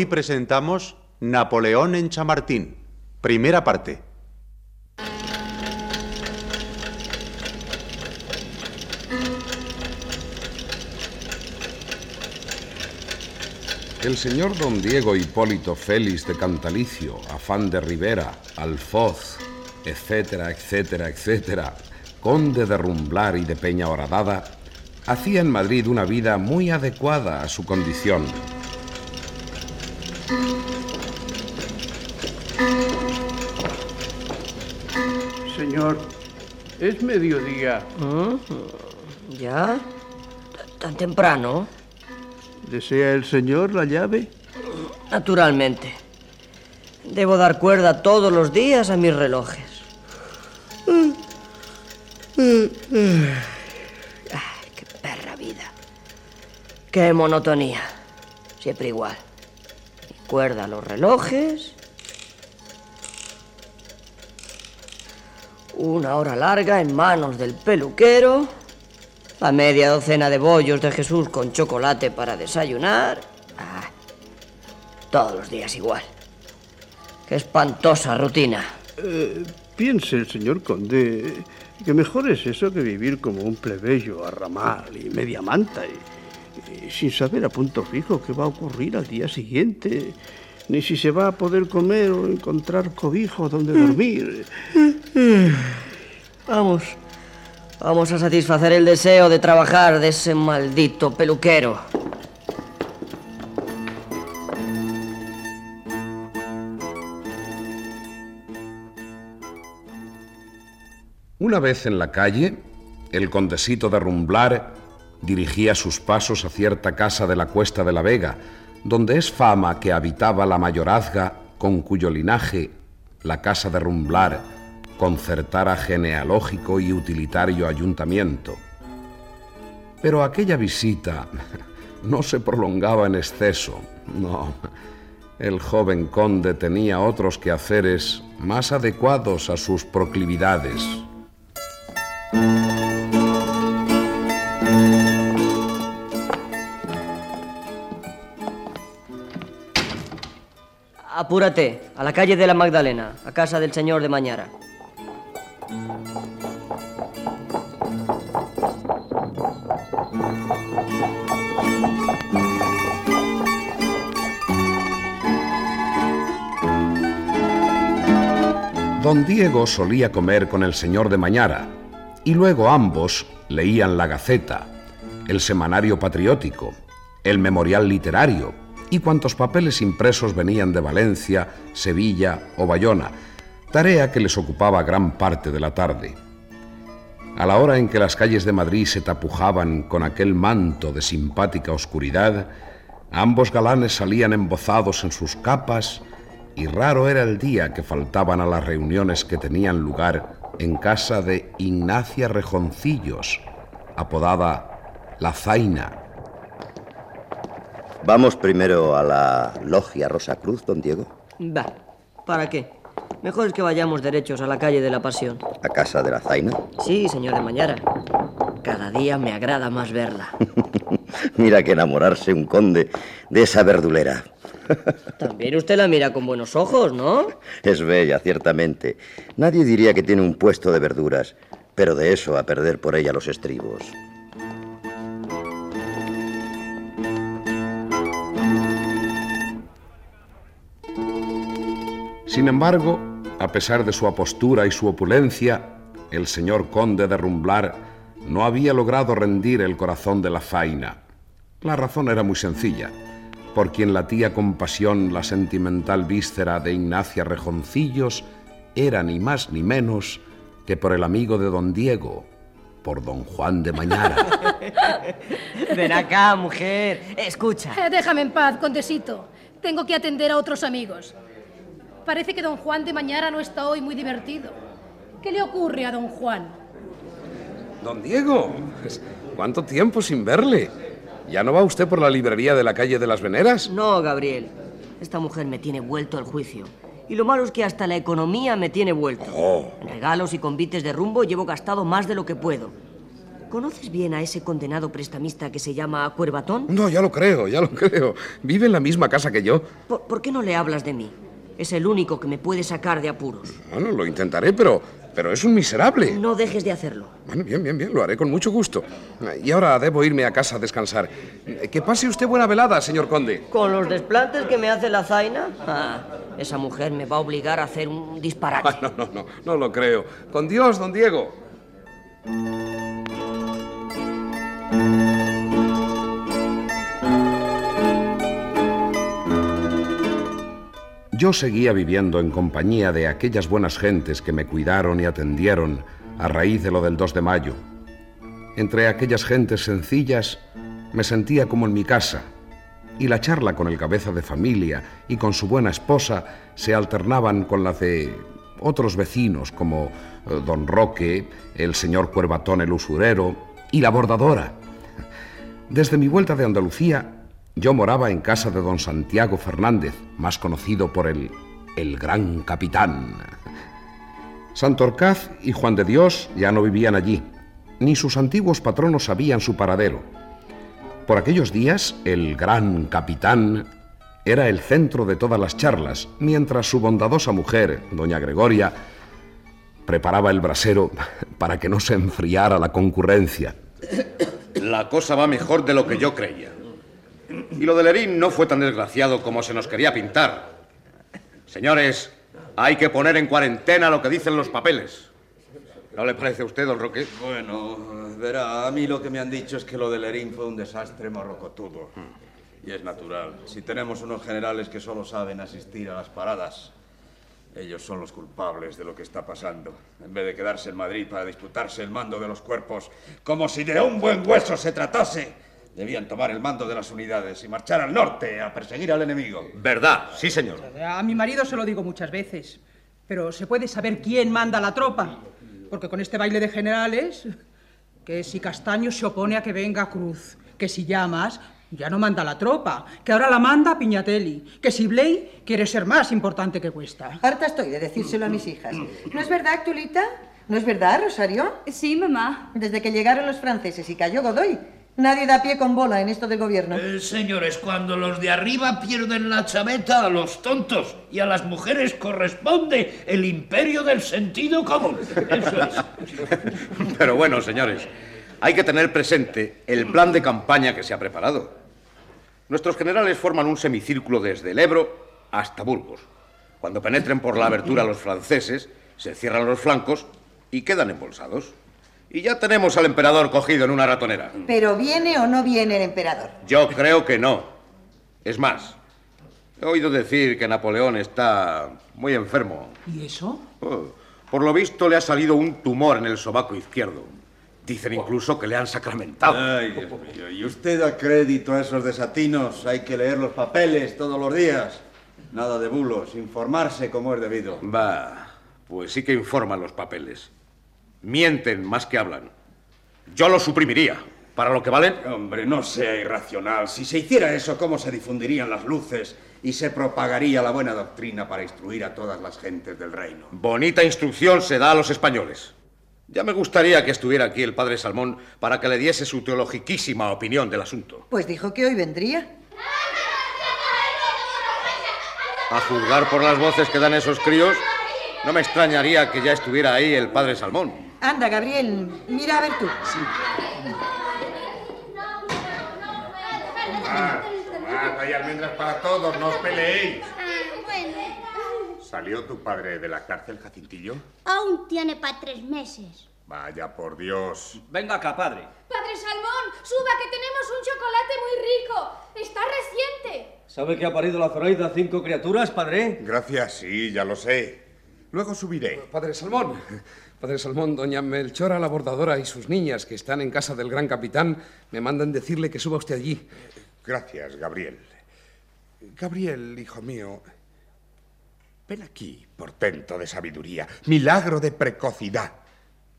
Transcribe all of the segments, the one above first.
Hoy presentamos Napoleón en Chamartín, primera parte. El señor don Diego Hipólito Félix de Cantalicio, Afán de Rivera, Alfoz, etcétera, etcétera, etcétera, conde de Rumblar y de Peña Horadada, hacía en Madrid una vida muy adecuada a su condición es mediodía. ¿Ya? ¿Tan temprano? ¿Desea el señor la llave? Naturalmente. Debo dar cuerda todos los días a mis relojes. Ay, qué perra vida. Qué monotonía. Siempre igual. Cuerda a los relojes. Una hora larga en manos del peluquero. La media docena de bollos de Jesús con chocolate para desayunar. Ah, todos los días igual. Qué espantosa rutina. Eh, piense el señor conde que mejor es eso que vivir como un plebeyo a ramal y media manta y, y sin saber a punto fijo qué va a ocurrir al día siguiente, ni si se va a poder comer o encontrar cobijo donde dormir. Vamos, vamos a satisfacer el deseo de trabajar de ese maldito peluquero. Una vez en la calle, el condesito de Rumblar dirigía sus pasos a cierta casa de la Cuesta de la Vega, donde es fama que habitaba la mayorazga con cuyo linaje la casa de Rumblar concertara genealógico y utilitario ayuntamiento. Pero aquella visita no se prolongaba en exceso, no. El joven conde tenía otros quehaceres más adecuados a sus proclividades. Apúrate, a la calle de la Magdalena, a casa del señor de Mañara. Don Diego solía comer con el señor de Mañara y luego ambos leían la Gaceta, el Semanario Patriótico, el Memorial Literario y cuantos papeles impresos venían de Valencia, Sevilla o Bayona, tarea que les ocupaba gran parte de la tarde. A la hora en que las calles de Madrid se tapujaban con aquel manto de simpática oscuridad, ambos galanes salían embozados en sus capas y raro era el día que faltaban a las reuniones que tenían lugar en casa de Ignacia Rejoncillos, apodada La Zaina. Vamos primero a la logia Rosa Cruz, don Diego. Va, ¿para qué? Mejor es que vayamos derechos a la calle de la Pasión. ¿A casa de la Zaina? Sí, señor de Mañara. Cada día me agrada más verla. Mira que enamorarse un conde de esa verdulera. También usted la mira con buenos ojos, ¿no? Es bella, ciertamente. Nadie diría que tiene un puesto de verduras, pero de eso a perder por ella los estribos. Sin embargo, a pesar de su apostura y su opulencia, el señor conde de Rumblar no había logrado rendir el corazón de la faina. La razón era muy sencilla. Por quien latía con pasión la sentimental víscera de Ignacia Rejoncillos era ni más ni menos que por el amigo de don Diego, por don Juan de Mañara. Ven acá, mujer. Escucha. Eh, déjame en paz, condesito. Tengo que atender a otros amigos. Parece que don Juan de Mañara no está hoy muy divertido. ¿Qué le ocurre a don Juan? Don Diego, pues, ¿cuánto tiempo sin verle? ¿Ya no va usted por la librería de la calle de las Veneras? No, Gabriel. Esta mujer me tiene vuelto al juicio. Y lo malo es que hasta la economía me tiene vuelto. Oh. En regalos y convites de rumbo llevo gastado más de lo que puedo. ¿Conoces bien a ese condenado prestamista que se llama Cuervatón? No, ya lo creo, ya lo creo. Vive en la misma casa que yo. ¿Por, por qué no le hablas de mí? Es el único que me puede sacar de apuros. Bueno, lo intentaré, pero, pero es un miserable. No dejes de hacerlo. Bueno, bien, bien, bien, lo haré con mucho gusto. Y ahora debo irme a casa a descansar. Que pase usted buena velada, señor conde. ¿Con los desplantes que me hace la zaina? Ah, esa mujer me va a obligar a hacer un disparate. Ah, no, no, no, no lo creo. Con Dios, don Diego. Yo seguía viviendo en compañía de aquellas buenas gentes que me cuidaron y atendieron a raíz de lo del 2 de mayo. Entre aquellas gentes sencillas me sentía como en mi casa, y la charla con el cabeza de familia y con su buena esposa se alternaban con las de otros vecinos como eh, don Roque, el señor Cuervatón el usurero y la bordadora. Desde mi vuelta de Andalucía, yo moraba en casa de don Santiago Fernández, más conocido por el el gran capitán. Santorcaz y Juan de Dios ya no vivían allí, ni sus antiguos patronos sabían su paradero. Por aquellos días, el gran capitán era el centro de todas las charlas, mientras su bondadosa mujer, doña Gregoria, preparaba el brasero para que no se enfriara la concurrencia. La cosa va mejor de lo que yo creía. Y lo de Lerín no fue tan desgraciado como se nos quería pintar. Señores, hay que poner en cuarentena lo que dicen los papeles. ¿No le parece a usted, don Roque? Bueno, verá, a mí lo que me han dicho es que lo de Lerín fue un desastre morrocotudo. Y es natural. Si tenemos unos generales que solo saben asistir a las paradas, ellos son los culpables de lo que está pasando. En vez de quedarse en Madrid para disputarse el mando de los cuerpos, como si de un buen hueso se tratase, debían tomar el mando de las unidades y marchar al norte a perseguir al enemigo. ¿Verdad? Sí, señor. A mi marido se lo digo muchas veces. Pero se puede saber quién manda la tropa. Porque con este baile de generales, que si Castaño se opone a que venga Cruz, que si llamas, ya no manda la tropa, que ahora la manda Piñatelli, que si Blay quiere ser más importante que Cuesta. Harta estoy de decírselo a mis hijas. ¿No es verdad, Tulita? ¿No es verdad, Rosario? Sí, mamá. Desde que llegaron los franceses y cayó Godoy, nadie da pie con bola en esto del gobierno. Eh, señores, cuando los de arriba pierden la chaveta a los tontos y a las mujeres corresponde el imperio del sentido común. Eso es. Pero bueno, señores, hay que tener presente el plan de campaña que se ha preparado. Nuestros generales forman un semicírculo desde el Ebro hasta Burgos. Cuando penetren por la abertura los franceses, se cierran los flancos y quedan embolsados. Y ya tenemos al emperador cogido en una ratonera. ¿Pero viene o no viene el emperador? Yo creo que no. Es más, he oído decir que Napoleón está muy enfermo. ¿Y eso? Oh, por lo visto le ha salido un tumor en el sobaco izquierdo. Dicen incluso que le han sacramentado. Ay, Dios mío. ¿Y usted da crédito a esos desatinos? Hay que leer los papeles todos los días. Nada de bulos, informarse como es debido. Va, pues sí que informan los papeles. Mienten más que hablan. Yo los suprimiría. ¿Para lo que valen? Hombre, no sea irracional. Si se hiciera eso, ¿cómo se difundirían las luces y se propagaría la buena doctrina para instruir a todas las gentes del reino? Bonita instrucción se da a los españoles. Ya me gustaría que estuviera aquí el padre Salmón para que le diese su teologiquísima opinión del asunto. Pues dijo que hoy vendría. A juzgar por las voces que dan esos críos, no me extrañaría que ya estuviera ahí el padre Salmón. Anda, Gabriel, mira a ver tú. Mata y almendras para todos, no os peleéis. Ah, bueno. ¿Salió tu padre de la cárcel, Jacintillo? Aún tiene para tres meses. Vaya por Dios. Venga acá, padre. Padre Salmón, suba que tenemos un chocolate muy rico. Está reciente. ¿Sabe que ha parido la Zoraida cinco criaturas, padre? Gracias, sí, ya lo sé. Luego subiré. Padre Salmón, Padre Salmón, doña Melchora la bordadora y sus niñas que están en casa del gran capitán me mandan decirle que suba usted allí. Gracias, Gabriel. Gabriel, hijo mío, ven aquí, portento de sabiduría, milagro de precocidad,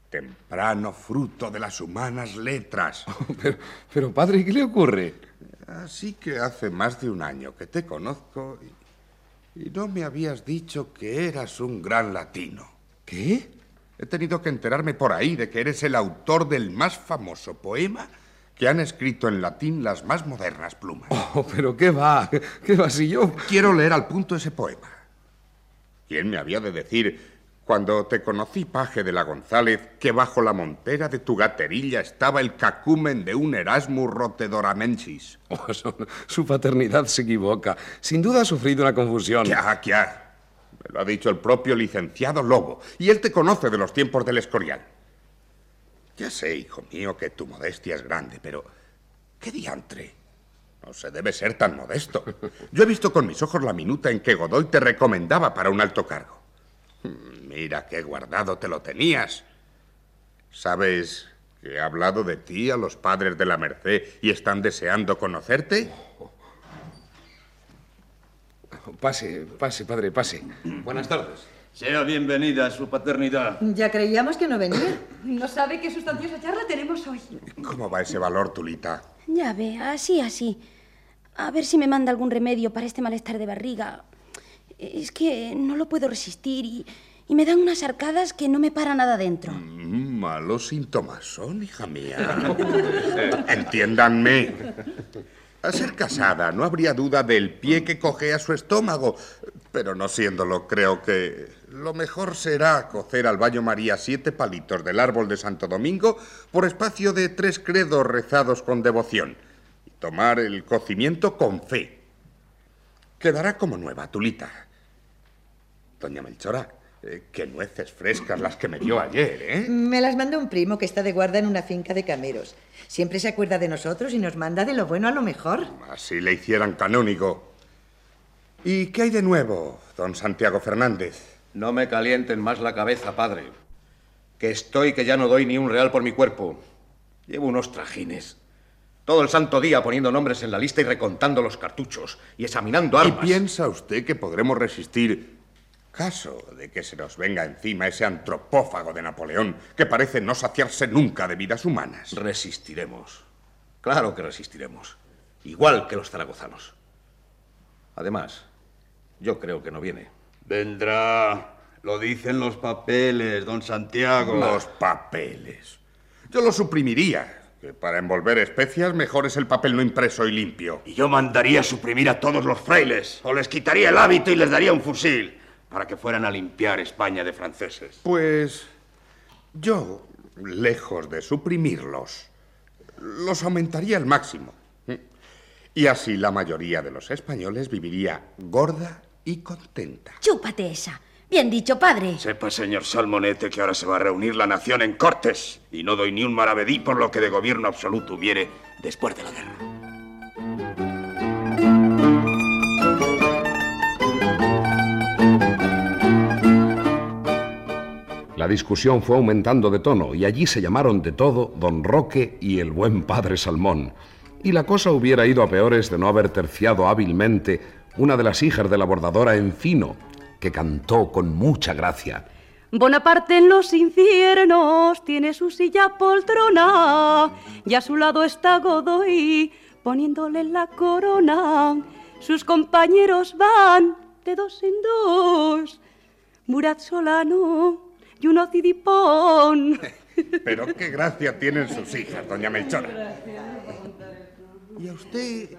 temprano fruto de las humanas letras. pero, pero, padre, ¿qué le ocurre? Así que hace más de un año que te conozco y, y no me habías dicho que eras un gran latino. ¿Qué? He tenido que enterarme por ahí de que eres el autor del más famoso poema que han escrito en latín las más modernas plumas. Oh, pero qué va, qué va si yo... Quiero leer al punto ese poema. ¿Quién me había de decir, cuando te conocí, paje de la González, que bajo la montera de tu gaterilla estaba el cacumen de un Erasmus rotedoramensis? Oh, su, su, paternidad se equivoca. Sin duda ha sufrido una confusión. Ya, ya. Lo ha dicho el propio licenciado Lobo, y él te conoce de los tiempos del Escorial. Ya sé, hijo mío, que tu modestia es grande, pero ¿qué diantre? No se debe ser tan modesto. Yo he visto con mis ojos la minuta en que Godoy te recomendaba para un alto cargo. Mira qué guardado te lo tenías. ¿Sabes que he hablado de ti a los padres de la Merced y están deseando conocerte? Pase, pase, padre, pase. Buenas tardes. Sea bienvenida a su paternidad. Ya creíamos que no venía. No sabe qué sustanciosa charla tenemos hoy. ¿Cómo va ese valor, Tulita? Ya ve, así, así. A ver si me manda algún remedio para este malestar de barriga. Es que no lo puedo resistir y, y me dan unas arcadas que no me para nada dentro. Mm, malos síntomas son, hija mía. Entiéndanme. A ser casada, no habría duda del pie que coge a su estómago. Pero no siéndolo, creo que lo mejor será cocer al baño María siete palitos del árbol de Santo Domingo por espacio de tres credos rezados con devoción y tomar el cocimiento con fe. Quedará como nueva, Tulita. Doña Melchora, eh, qué nueces frescas las que me dio ayer, ¿eh? Me las mandó un primo que está de guarda en una finca de cameros. Siempre se acuerda de nosotros y nos manda de lo bueno a lo mejor. Así le hicieran canónigo. ¿Y qué hay de nuevo, don Santiago Fernández? No me calienten más la cabeza, padre. Que estoy que ya no doy ni un real por mi cuerpo. Llevo unos trajines. Todo el santo día poniendo nombres en la lista y recontando los cartuchos y examinando armas. ¿Y piensa usted que podremos resistir caso de que se nos venga encima ese antropófago de Napoleón que parece no saciarse nunca de vidas humanas? Resistiremos. Claro que resistiremos. Igual que los zaragozanos. Además, yo creo que no viene. Vendrá. Lo dicen los papeles, don Santiago. Los papeles. Yo lo suprimiría. Que para envolver especias mejor es el papel no impreso y limpio. Y yo mandaría suprimir a todos los frailes. O les quitaría el hábito y les daría un fusil. Para que fueran a limpiar España de franceses. Pues yo, lejos de suprimirlos, los aumentaría al máximo. Y así la mayoría de los españoles viviría gorda y contenta. Chúpate esa. Bien dicho, padre. Sepa, señor Salmonete, que ahora se va a reunir la nación en Cortes y no doy ni un maravedí por lo que de gobierno absoluto hubiere después de la guerra. La discusión fue aumentando de tono y allí se llamaron de todo don Roque y el buen padre Salmón. Y la cosa hubiera ido a peores de no haber terciado hábilmente una de las hijas de la bordadora Encino, que cantó con mucha gracia. Bonaparte en los infiernos tiene su silla poltrona y a su lado está Godoy poniéndole la corona. Sus compañeros van de dos en dos. Murat Solano y un acidipón. Pero qué gracia tienen sus hijas, doña Melchora. ¿Y a usted,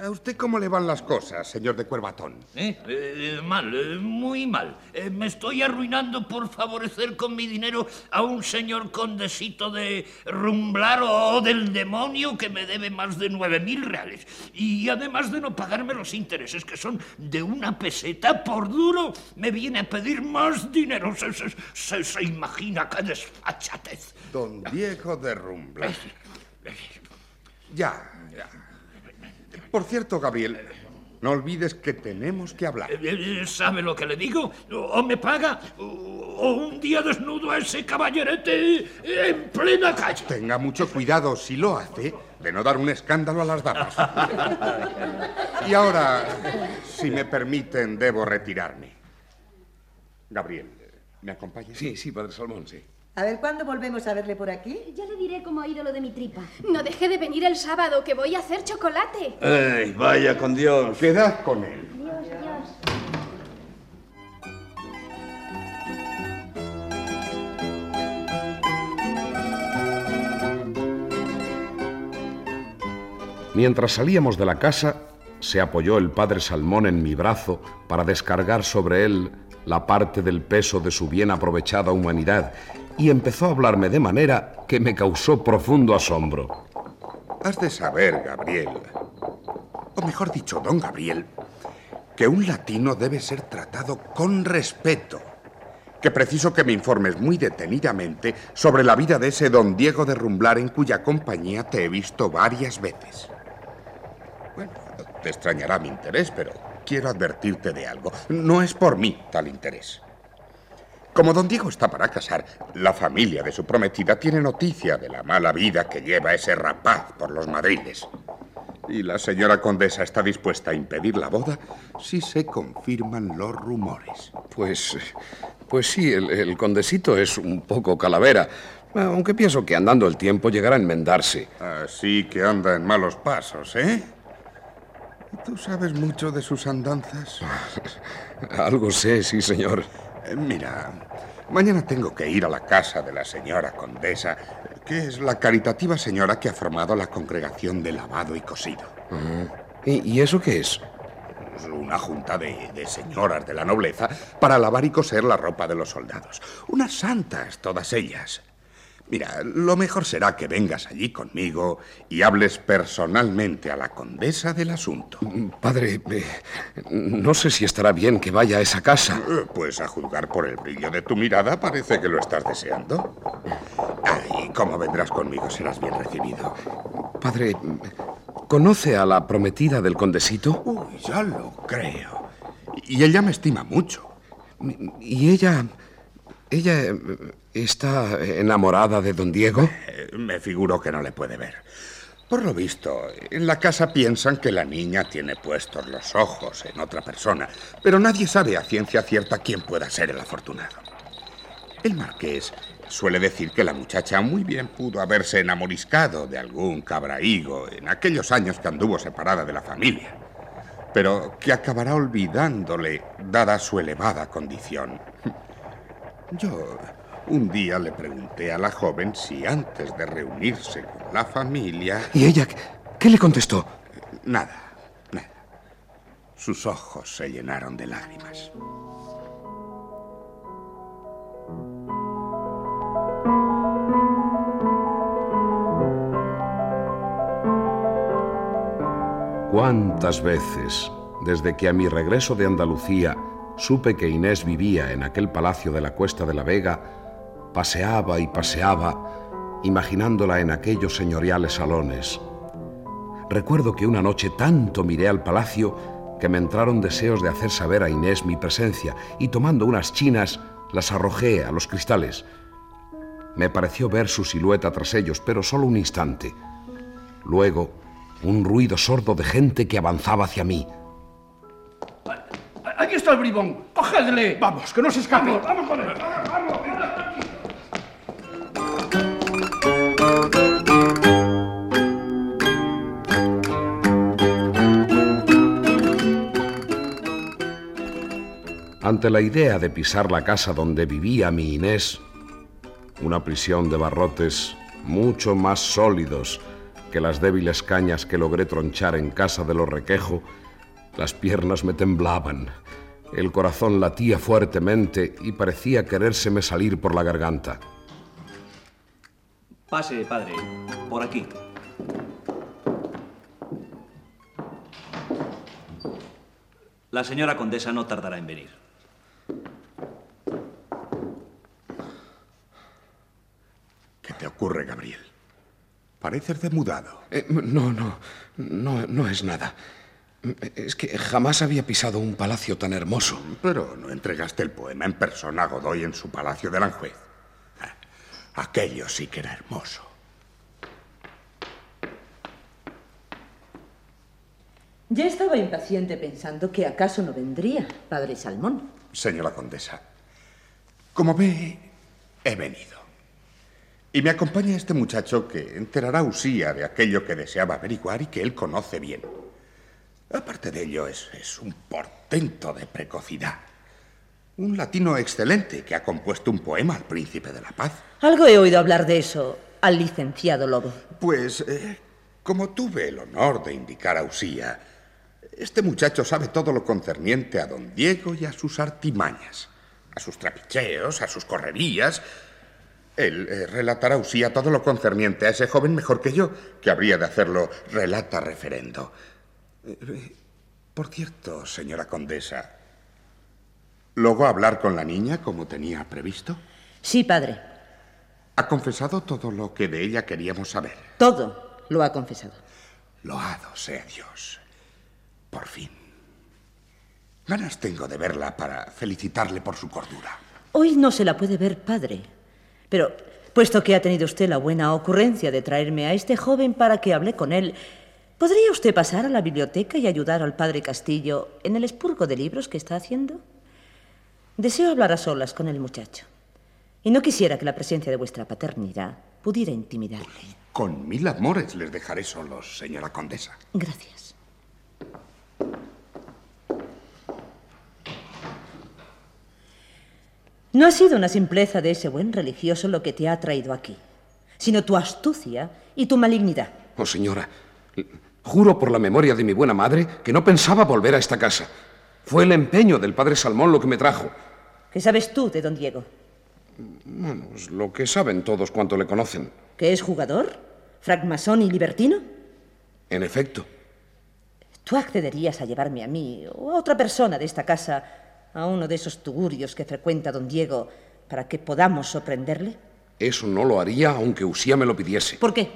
a usted cómo le van las cosas, señor de Cuervatón? ¿Eh? Eh, mal, eh, muy mal. Eh, me estoy arruinando por favorecer con mi dinero a un señor condesito de Rumblar o del demonio que me debe más de nueve mil reales. Y además de no pagarme los intereses, que son de una peseta por duro, me viene a pedir más dinero. Se, se- se- se imagina qué desfachatez. Don Diego de Rumblar. Ya. Por cierto, Gabriel, no olvides que tenemos que hablar. Eh, eh, ¿Sabe lo que le digo? O me paga o, o un día desnudo a ese caballerete en plena calle. Tenga mucho cuidado, si lo hace, de no dar un escándalo a las damas. Y ahora, si me permiten, debo retirarme. Gabriel, ¿me acompaña? Sí, sí, padre Salmón, sí. A ver, ¿cuándo volvemos a verle por aquí? Ya le diré cómo ha ido lo de mi tripa. No deje de venir el sábado, que voy a hacer chocolate. ¡Ey, vaya con Dios! Quedad con él. Dios, Dios. Mientras salíamos de la casa, se apoyó el padre Salmón en mi brazo para descargar sobre él la parte del peso de su bien aprovechada humanidad y empezó a hablarme de manera que me causó profundo asombro. Has de saber, Gabriel, o mejor dicho, don Gabriel, que un latino debe ser tratado con respeto. Que preciso que me informes muy detenidamente sobre la vida de ese don Diego de Rumblar en cuya compañía te he visto varias veces. Bueno, te extrañará mi interés, pero quiero advertirte de algo. No es por mí tal interés. Como don Diego está para casar, la familia de su prometida tiene noticia de la mala vida que lleva ese rapaz por los madriles. Y la señora condesa está dispuesta a impedir la boda si se confirman los rumores. Pues, pues sí, el, el condesito es un poco calavera, aunque pienso que andando el tiempo llegará a enmendarse. Así que anda en malos pasos, ¿eh? ¿Tú sabes mucho de sus andanzas? Algo sé, sí, señor. Eh, Mira, mañana tengo que ir a la casa de la señora condesa, que es la caritativa señora que ha formado la congregación de lavado y cosido. ¿Y, y eso qué es? Es Una junta de, de señoras de la nobleza para lavar y coser la ropa de los soldados. Unas santas, todas ellas. Mira, lo mejor será que vengas allí conmigo y hables personalmente a la condesa del asunto. Padre, eh, no sé si estará bien que vaya a esa casa. Eh, Pues a juzgar por el brillo de tu mirada parece que lo estás deseando. Ay, como vendrás conmigo serás bien recibido. Padre, ¿conoce a la prometida del condesito? Uy, ya lo creo. Y ella me estima mucho. ¿Y ella... ella eh, está enamorada de don Diego? Eh, Me figuro que no le puede ver. Por lo visto, en la casa piensan que la niña tiene puestos los ojos en otra persona, pero nadie sabe a ciencia cierta quién pueda ser el afortunado. El marqués suele decir que la muchacha muy bien pudo haberse enamoriscado de algún cabrahigo en aquellos años que anduvo separada de la familia, pero que acabará olvidándole dada su elevada condición. Yo un día le pregunté a la joven si antes de reunirse con la familia... ¿Y ella qué- le contestó? Nada, nada. Sus ojos se llenaron de lágrimas. ¿Cuántas veces, desde que a mi regreso de Andalucía supe que Inés vivía en aquel palacio de la Cuesta de la Vega, paseaba y paseaba, imaginándola en aquellos señoriales salones? Recuerdo que una noche tanto miré al palacio que me entraron deseos de hacer saber a Inés mi presencia y tomando unas chinas las arrojé a los cristales. Me pareció ver su silueta tras ellos, pero solo un instante. Luego, un ruido sordo de gente que avanzaba hacia mí. Está el bribón. ¡Cogedle! Vamos, que no se escape. Vamos, con él. Ante la idea de pisar la casa donde vivía mi Inés, una prisión de barrotes mucho más sólidos que las débiles cañas que logré tronchar en casa de los Requejo, las piernas me temblaban, el corazón latía fuertemente y parecía querérseme salir por la garganta. Pase, padre, por aquí. La señora condesa no tardará en venir. ¿Qué te ocurre, Gabriel? Pareces demudado. Eh, no, no, no, no es nada. Es que jamás había pisado un palacio tan hermoso. Pero no entregaste el poema en persona a Godoy en su palacio de Aranjuez. Ah, Aquello sí que era hermoso. Ya estaba impaciente pensando que acaso no vendría, padre Salmón. Señora condesa, como ve, he venido. Y me acompaña este muchacho que enterará a Usía de aquello que deseaba averiguar y que él conoce bien. Aparte de ello, es, es un portento de precocidad. Un latino excelente que ha compuesto un poema al príncipe de la paz. Algo he oído hablar de eso al licenciado Lobo. Pues, eh, como tuve el honor de indicar a Usía, este muchacho sabe todo lo concerniente a don Diego y a sus artimañas, a sus trapicheos, a sus correrías. Él eh, relatará a Usía todo lo concerniente a ese joven mejor que yo, que habría de hacerlo relata referendo. Eh, Por cierto, señora condesa, ¿logró hablar con la niña como tenía previsto? Sí, padre. ¿Ha confesado todo lo que de ella queríamos saber? Todo lo ha confesado. Loado sea Dios. Por fin. Ganas tengo de verla para felicitarle por su cordura. Hoy no se la puede ver, padre. Pero, puesto que ha tenido usted la buena ocurrencia de traerme a este joven para que hable con él, ¿podría usted pasar a la biblioteca y ayudar al padre Castillo en el expurgo de libros que está haciendo? Deseo hablar a solas con el muchacho. Y no quisiera que la presencia de vuestra paternidad pudiera intimidarle. Con mil amores les dejaré solos, señora condesa. Gracias. No ha sido una simpleza de ese buen religioso lo que te ha traído aquí, sino tu astucia y tu malignidad. Oh, señora, juro por la memoria de mi buena madre que no pensaba volver a esta casa. Fue el empeño del padre Salmón lo que me trajo. ¿Qué sabes tú de don Diego? Bueno, es lo que saben todos cuanto le conocen. ¿Que es jugador? ¿Francmasón y libertino? En efecto. ¿Tú accederías a llevarme a mí o a otra persona de esta casa a uno de esos tugurios que frecuenta don Diego para que podamos sorprenderle? Eso no lo haría aunque Usía me lo pidiese. ¿Por qué?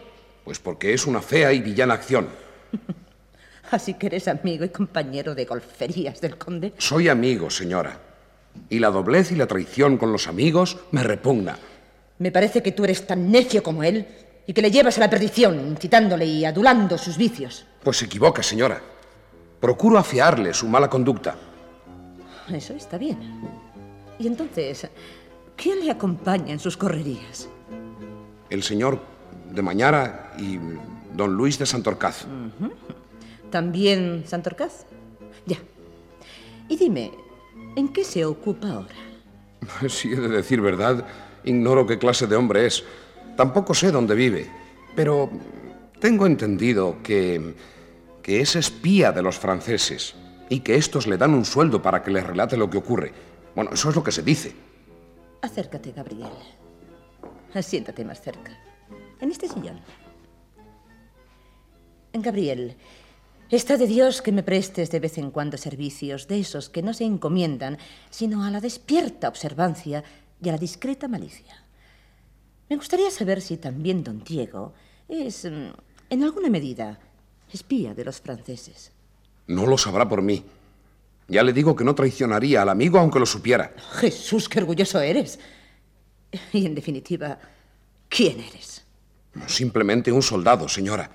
Pues porque es una fea y villana acción. Así que eres amigo y compañero de golferías del conde. Soy amigo, señora. Y la doblez y la traición con los amigos me repugna. Me parece que tú eres tan necio como él y que le llevas a la perdición, incitándole y adulando sus vicios. Pues se equivoca, señora. Procuro afiarle su mala conducta. Eso está bien. Y entonces, ¿quién le acompaña en sus correrías? El señor de Mañara y don Luis de Santorcaz. ¿También Santorcaz? Ya. Y dime, ¿en qué se ocupa ahora? Si he de decir verdad, ignoro qué clase de hombre es. Tampoco sé dónde vive. Pero tengo entendido que, que es espía de los franceses y que estos le dan un sueldo para que les relate lo que ocurre. Bueno, eso es lo que se dice. Acércate, Gabriel. Siéntate más cerca. En este sillón. Gabriel, está de Dios que me prestes de vez en cuando servicios de esos que no se encomiendan, sino a la despierta observancia y a la discreta malicia. Me gustaría saber si también don Diego es, mm, en alguna medida, espía de los franceses. No lo sabrá por mí. Ya le digo que no traicionaría al amigo aunque lo supiera. Jesús, qué orgulloso eres. Y en definitiva, ¿quién eres? Simplemente un soldado, señora.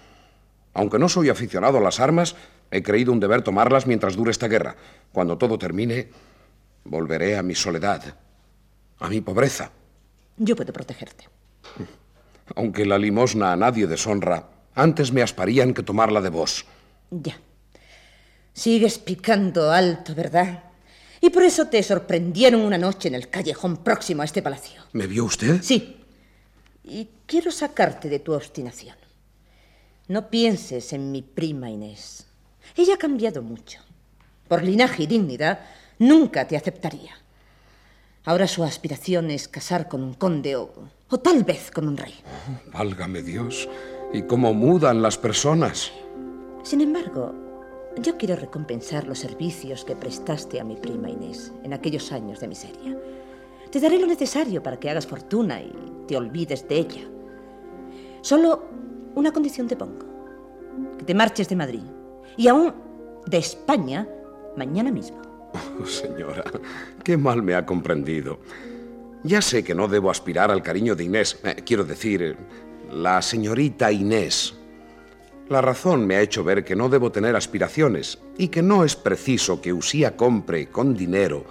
Aunque no soy aficionado a las armas, he creído un deber tomarlas mientras dure esta guerra. Cuando todo termine, volveré a mi soledad, a mi pobreza. Yo puedo protegerte. Aunque la limosna a nadie deshonra, antes me asparían que tomarla de vos. Ya. Sigues picando alto, ¿verdad? Y por eso te sorprendieron una noche en el callejón próximo a este palacio. ¿Me vio usted? Sí. Y quiero sacarte de tu obstinación. No pienses en mi prima Inés. Ella ha cambiado mucho. Por linaje y dignidad, nunca te aceptaría. Ahora su aspiración es casar con un conde o, o tal vez con un rey. Válgame Dios. ¿Y cómo mudan las personas? Sin embargo, yo quiero recompensar los servicios que prestaste a mi prima Inés en aquellos años de miseria. Te daré lo necesario para que hagas fortuna y te olvides de ella. Solo una condición te pongo. Que te marches de Madrid. Y aún de España mañana mismo. Oh, señora, qué mal me ha comprendido. Ya sé que no debo aspirar al cariño de Inés. eh, quiero decir, eh, la señorita Inés. La razón me ha hecho ver que no debo tener aspiraciones y que no es preciso que Usía compre con dinero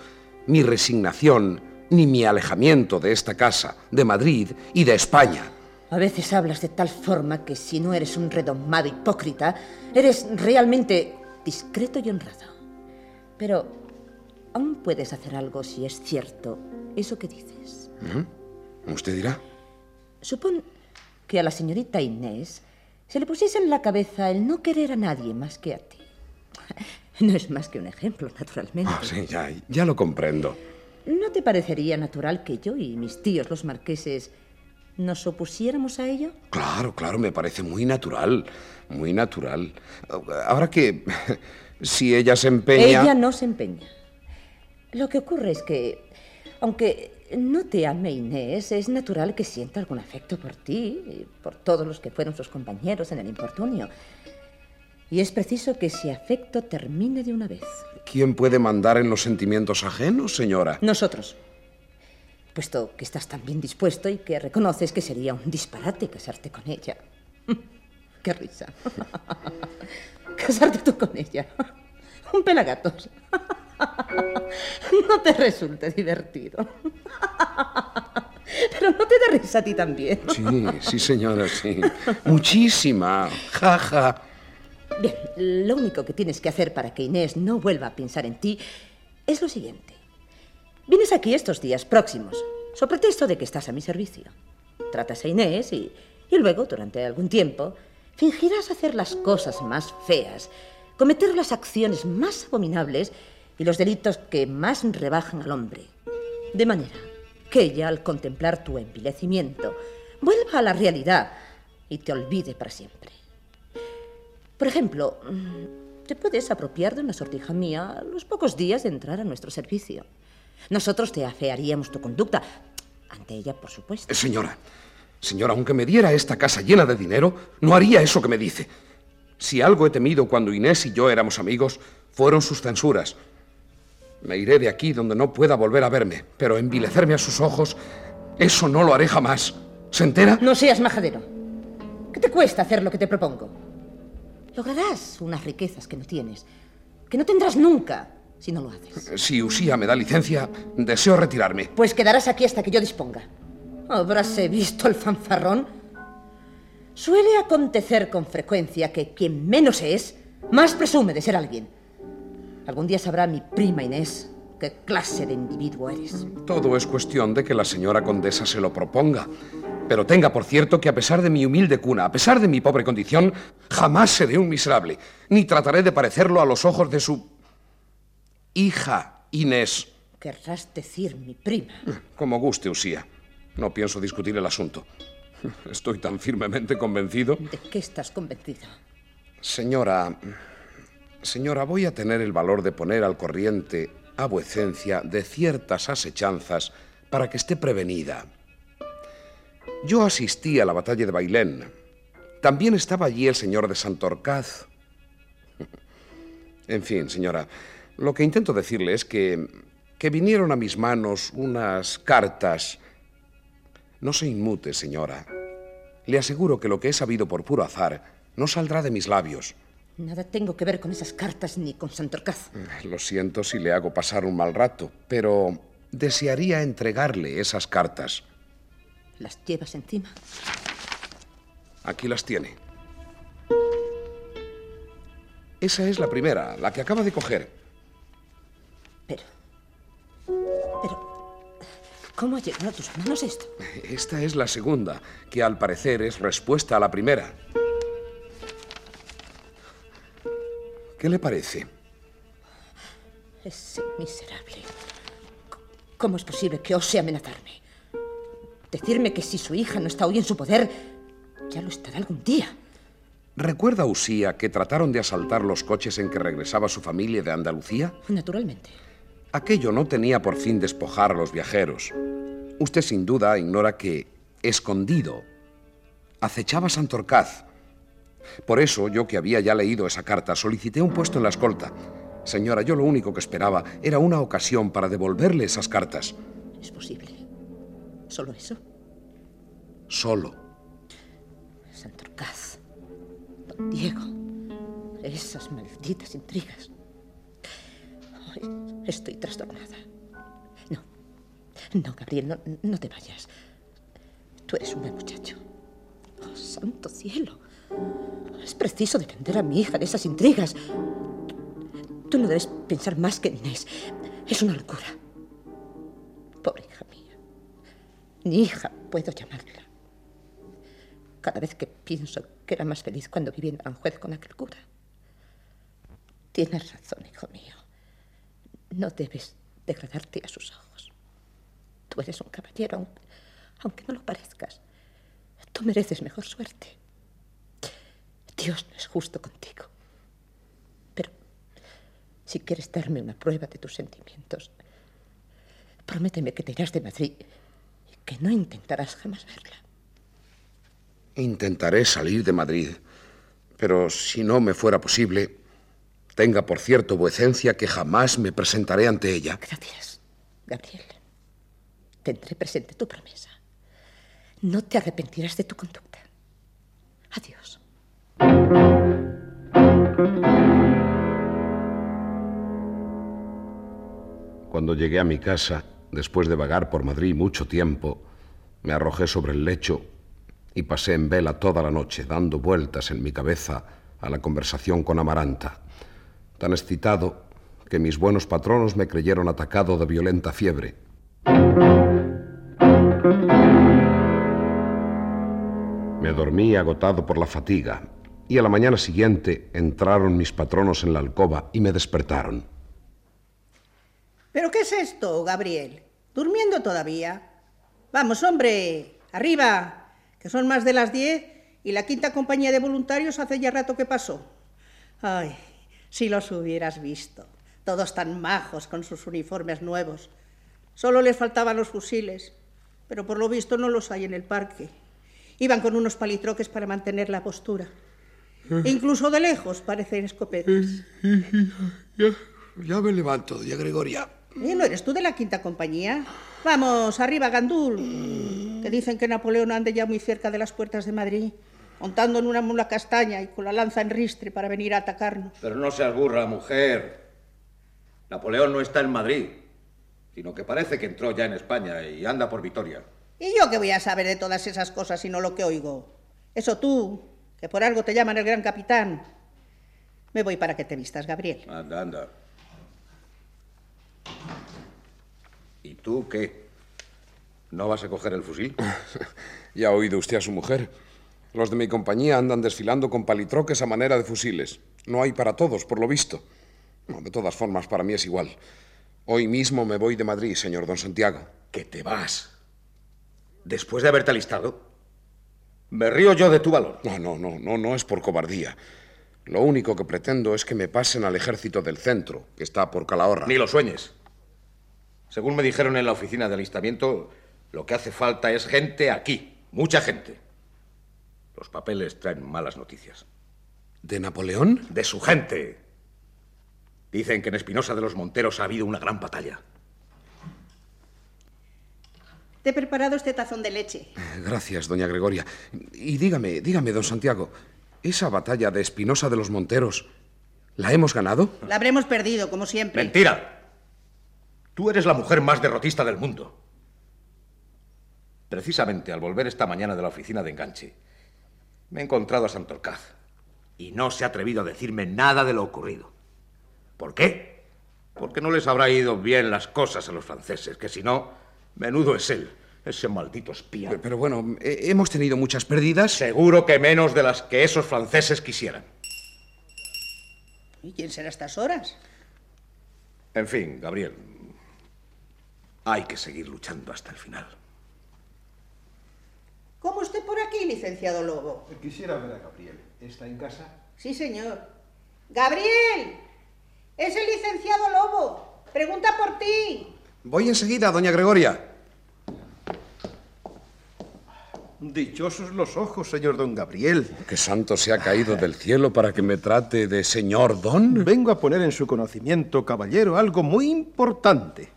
mi resignación ni mi alejamiento de esta casa, de Madrid y de España. A veces hablas de tal forma que si no eres un redomado hipócrita, eres realmente discreto y honrado. Pero aún puedes hacer algo si es cierto eso que dices. ¿Usted dirá? Supón que a la señorita Inés se le pusiese en la cabeza el no querer a nadie más que a ti. No es más que un ejemplo, naturalmente. Ah, sí, ya, ya lo comprendo. ¿No te parecería natural que yo y mis tíos, los marqueses, nos opusiéramos a ello? Claro, claro, me parece muy natural, muy natural. Ahora que, si ella se empeña... Ella no se empeña. Lo que ocurre es que, aunque no te ame Inés, es natural que sienta algún afecto por ti y por todos los que fueron sus compañeros en el infortunio. Y es preciso que ese afecto termine de una vez. ¿Quién puede mandar en los sentimientos ajenos, señora? Nosotros. Puesto que estás tan bien dispuesto y que reconoces que sería un disparate casarte con ella. Qué risa. Casarte tú con ella. Un pelagatos. No te resulte divertido. Pero no te da risa a ti también. Sí, sí, señora, sí. Muchísima. Ja, ja. Bien, lo único que tienes que hacer para que Inés no vuelva a pensar en ti es lo siguiente. Vienes aquí estos días próximos, so pretexto de que estás a mi servicio. Tratas a Inés y, y luego, durante algún tiempo, fingirás hacer las cosas más feas, cometer las acciones más abominables y los delitos que más rebajan al hombre. De manera que ella, al contemplar tu envilecimiento, vuelva a la realidad y te olvide para siempre. Por ejemplo, mm, te puedes apropiar de una sortija mía a los pocos días de entrar a nuestro servicio. Nosotros te afearíamos tu conducta. Ante ella, por supuesto. Eh, Señora, señora, aunque me diera esta casa llena de dinero, no haría eso que me dice. Si algo he temido cuando Inés y yo éramos amigos, fueron sus censuras. Me iré de aquí donde no pueda volver a verme, pero envilecerme a sus ojos, eso no lo haré jamás. ¿Se entera? No seas majadero. ¿Qué te cuesta hacer lo que te propongo? Lograrás unas riquezas que no tienes, que no tendrás nunca si no lo haces. Si Usía me da licencia, deseo retirarme. Pues quedarás aquí hasta que yo disponga. ¿Habráse visto el fanfarrón? Suele acontecer con frecuencia que quien menos es, más presume de ser alguien. Algún día sabrá mi prima Inés qué clase de individuo eres. Todo es cuestión de que la señora condesa se lo proponga. Pero tenga por cierto que a pesar de mi humilde cuna, a pesar de mi pobre condición, jamás seré un miserable, ni trataré de parecerlo a los ojos de su hija Inés. Querrás decir mi prima. Como guste, Usía. No pienso discutir el asunto. Estoy tan firmemente convencido. ¿De qué estás convencida? Señora, señora, voy a tener el valor de poner al corriente a vuecencia de ciertas asechanzas para que esté prevenida. Yo asistí a la batalla de Bailén. También estaba allí el señor de Santorcaz. En fin, señora, lo que intento decirle es que, que vinieron a mis manos unas cartas. No se inmute, señora. Le aseguro que lo que he sabido por puro azar no saldrá de mis labios. Nada tengo que ver con esas cartas ni con Santorcaz. Lo siento si le hago pasar un mal rato, pero desearía entregarle esas cartas. ¿Las llevas encima? Aquí las tiene. Esa es la primera, la que acaba de coger. Pero, ¿Cómo ha llegado a tus manos esto? Esta es la segunda, que al parecer es respuesta a la primera. ¿Qué le parece? Ese miserable. ¿Cómo es posible que ose amenazarme? Decirme que si su hija no está hoy en su poder, ya lo estará algún día. ¿Recuerda Usía que trataron de asaltar los coches en que regresaba su familia de Andalucía? Naturalmente. Aquello no tenía por fin despojar a los viajeros. Usted sin duda ignora que, escondido, acechaba a Santorcaz. Por eso, yo que había ya leído esa carta, solicité un puesto en la escolta. Señora, yo lo único que esperaba era una ocasión para devolverle esas cartas. Es posible. ¿Solo eso? Solo. Santorcaz. Don Diego. Esas malditas intrigas. Estoy trastornada. No. No, Gabriel, no, no te vayas. Tú eres un buen muchacho. Oh, santo cielo. Es preciso defender a mi hija de esas intrigas. Tú no debes pensar más que en Inés. Es una locura. Pobre hija mía. Ni hija puedo llamarla. Cada vez que pienso que era más feliz cuando vivía en Aranjuez con aquel cura. Tienes razón, hijo mío. No debes degradarte a sus ojos. Tú eres un caballero, aunque, aunque no lo parezcas. Tú mereces mejor suerte. Dios no es justo contigo. Pero si quieres darme una prueba de tus sentimientos, prométeme que te irás de Madrid y que no intentarás jamás verla. Intentaré salir de Madrid, pero si no me fuera posible, tenga por cierto vuecencia que jamás me presentaré ante ella. Gracias, Gabriel. Tendré presente tu promesa. No te arrepentirás de tu conducta. Adiós. Cuando llegué a mi casa, después de vagar por Madrid mucho tiempo, me arrojé sobre el lecho y pasé en vela toda la noche, dando vueltas en mi cabeza a la conversación con Amaranta, tan excitado que mis buenos patronos me creyeron atacado de violenta fiebre. Me dormí agotado por la fatiga y a la mañana siguiente entraron mis patronos en la alcoba y me despertaron. ¿Pero qué es esto, Gabriel? ¿Durmiendo todavía? Vamos, hombre, arriba, que son más de las diez y la quinta compañía de voluntarios hace ya rato que pasó. Ay, si los hubieras visto, todos tan majos con sus uniformes nuevos. Solo les faltaban los fusiles, pero por lo visto no los hay en el parque. Iban con unos palitroques para mantener la postura. E incluso de lejos parecen escopetas. Ya, ya me levanto, doña Gregoria. ¿Y no eres tú de la quinta compañía? Vamos, arriba, Gandul. Que dicen que Napoleón ande ya muy cerca de las puertas de Madrid, montando en una mula castaña y con la lanza en ristre para venir a atacarnos. Pero no seas burra, mujer. Napoleón no está en Madrid, sino que parece que entró ya en España y anda por Vitoria. ¿Y yo qué voy a saber de todas esas cosas sino lo que oigo? Eso tú, que por algo te llaman el gran capitán. Me voy para que te vistas, Gabriel. Anda, anda. ¿Y tú qué? ¿No vas a coger el fusil? ya ha oído usted a su mujer. Los de mi compañía andan desfilando con palitroques a manera de fusiles. No hay para todos, por lo visto. No, de todas formas, para mí es igual. Hoy mismo me voy de Madrid, señor don Santiago. ¿Que te vas? ¿Después de haberte alistado? Me río yo de tu valor. No, no, no, no, no es por cobardía. Lo único que pretendo es que me pasen al ejército del centro, que está por Calahorra. Ni lo sueñes. Según me dijeron en la oficina de alistamiento, lo que hace falta es gente aquí, mucha gente. Los papeles traen malas noticias. ¿De Napoleón? De su gente. Dicen que en Espinosa de los Monteros ha habido una gran batalla. Te he preparado este tazón de leche. Gracias, doña Gregoria. Y dígame, dígame, don Santiago, ¿esa batalla de Espinosa de los Monteros la hemos ganado? La habremos perdido, como siempre. Mentira. Tú eres la mujer más derrotista del mundo. Precisamente al volver esta mañana de la oficina de enganche, me he encontrado a Santorcaz y no se ha atrevido a decirme nada de lo ocurrido. ¿Por qué? Porque no les habrá ido bien las cosas a los franceses, que si no, Menudo es él, ese maldito espía. Pero, pero bueno, hemos tenido muchas pérdidas. Seguro que menos de las que esos franceses quisieran. ¿Y quién será a estas horas? En fin, Gabriel, hay que seguir luchando hasta el final. ¿Cómo usted por aquí, licenciado Lobo? Quisiera ver a Gabriel. ¿Está en casa? Sí, señor. ¡Gabriel! Es el licenciado Lobo. Pregunta por ti. Voy enseguida, doña Gregoria. Dichosos los ojos, señor don Gabriel. ¿Qué santo se ha caído del cielo para que me trate de señor don? Vengo a poner en su conocimiento, caballero, algo muy importante.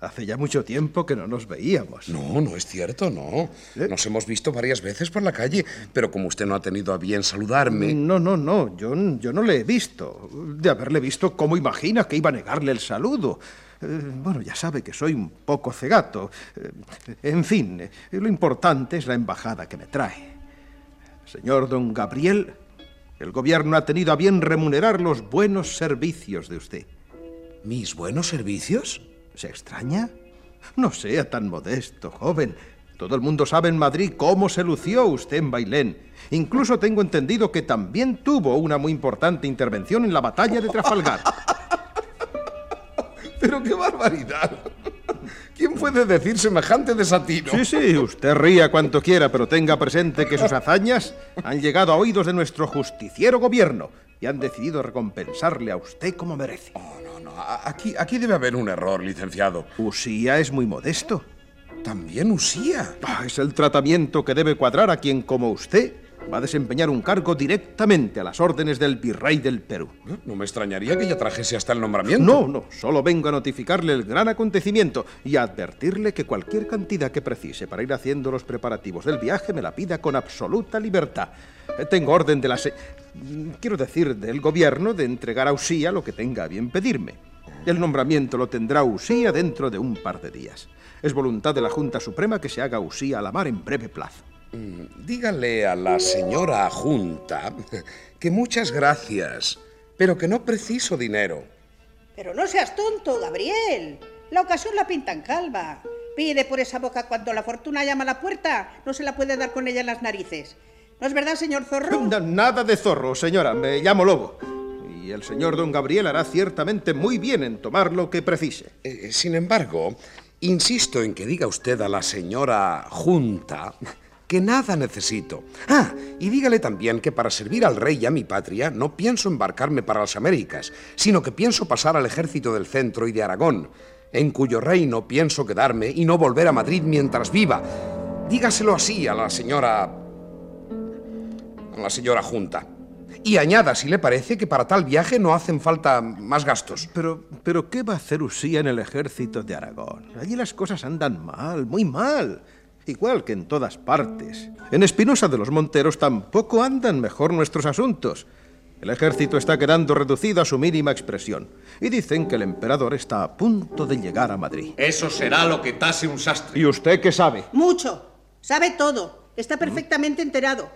Hace ya mucho tiempo que no nos veíamos. No, no es cierto, no. Nos hemos visto varias veces por la calle, pero como usted no ha tenido a bien saludarme... No, no, no, yo, yo no le he visto. De haberle visto, ¿cómo imagina que iba a negarle el saludo? Eh, bueno, ya sabe que soy un poco cegato. Eh, en fin, eh, lo importante es la embajada que me trae. Señor don Gabriel, el gobierno ha tenido a bien remunerar los buenos servicios de usted. ¿Mis buenos servicios? ¿Se extraña? No sea tan modesto, joven. Todo el mundo sabe en Madrid cómo se lució usted en Bailén. Incluso tengo entendido que también tuvo una muy importante intervención en la batalla de Trafalgar. Pero qué barbaridad. ¿Quién puede decir semejante desatino? Sí, sí, usted ría cuanto quiera, pero tenga presente que sus hazañas han llegado a oídos de nuestro justiciero gobierno y han decidido recompensarle a usted como merece. Oh, no, no, aquí, aquí debe haber un error, licenciado. Usía es muy modesto. ¿También Usía? Ah, es el tratamiento que debe cuadrar a quien como usted va a desempeñar un cargo directamente a las órdenes del virrey del Perú. No me extrañaría que ya trajese hasta el nombramiento. No, no, solo vengo a notificarle el gran acontecimiento y a advertirle que cualquier cantidad que precise para ir haciendo los preparativos del viaje me la pida con absoluta libertad. Eh, Tengo orden de la... se- mm, Quiero decir, del gobierno de entregar a Usía lo que tenga a bien pedirme. El nombramiento lo tendrá Usía dentro de un par de días. Es voluntad de la Junta Suprema que se haga Usía a la mar en breve plazo. Mm, Dígale a la señora Junta que muchas gracias, pero que no preciso dinero. Pero no seas tonto, Gabriel. La ocasión la pintan calva. Pide por esa boca cuando la fortuna llama a la puerta. No se la puede dar con ella en las narices. ¿No es verdad, señor Zorro? Na- Nada de zorro, señora. Me llamo Lobo. Y el señor don Gabriel hará ciertamente muy bien en tomar lo que precise. Eh, sin embargo, insisto en que diga usted a la señora Junta que nada necesito. Ah, y dígale también que para servir al rey y a mi patria no pienso embarcarme para las Américas, sino que pienso pasar al ejército del centro y de Aragón, en cuyo reino pienso quedarme y no volver a Madrid mientras viva. Dígaselo así a la señora... a la señora Junta. Y añada, si le parece, que para tal viaje no hacen falta más gastos. Pero, pero ¿qué va a hacer Usía en el ejército de Aragón? Allí las cosas andan mal, muy mal. Igual que en todas partes. En Espinosa de los Monteros tampoco andan mejor nuestros asuntos. El ejército está quedando reducido a su mínima expresión. Y dicen que el emperador está a punto de llegar a Madrid. Eso será lo que tase un sastre. ¿Y usted qué sabe? Mucho. Sabe todo. Está perfectamente enterado.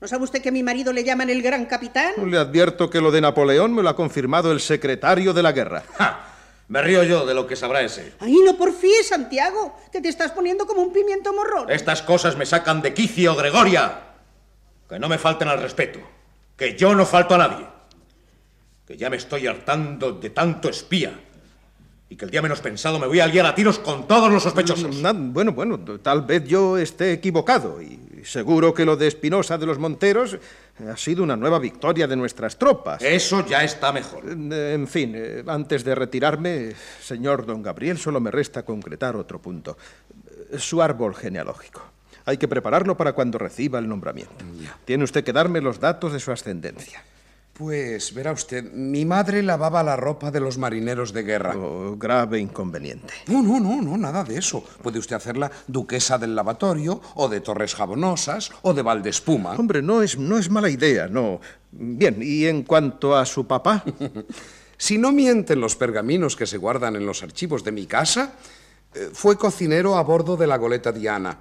¿No sabe usted que a mi marido le llaman el gran capitán? Le advierto que lo de Napoleón me lo ha confirmado el secretario de la guerra. Me río yo de lo que sabrá ese. Ay, no porfíes, Santiago, que te estás poniendo como un pimiento morrón. Estas cosas me sacan de quicio, Gregoria. Que no me falten al respeto. Que yo no falto a nadie. Que ya me estoy hartando de tanto espía. Y que el día menos pensado me voy a liar a tiros con todos los sospechosos. Na- bueno, bueno, tal vez yo esté equivocado y seguro que lo de Espinosa de los Monteros ha sido una nueva victoria de nuestras tropas. Eso ya está mejor. Eh, En fin, eh, antes de retirarme, señor don Gabriel, solo me resta concretar otro punto. Eh, Su árbol genealógico. Hay que prepararlo para cuando reciba el nombramiento. Tiene usted que darme los datos de su ascendencia. Pues verá usted, mi madre lavaba la ropa de los marineros de guerra. Oh, grave inconveniente. No, no, no, no, nada de eso. Puede usted hacerla duquesa del lavatorio, o de Torres Jabonosas, o de Valdespuma. Hombre, no es, no es mala idea, no. Bien, y en cuanto a su papá, Si no mienten los pergaminos que se guardan en los archivos de mi casa, eh, fue cocinero a bordo de la goleta Diana.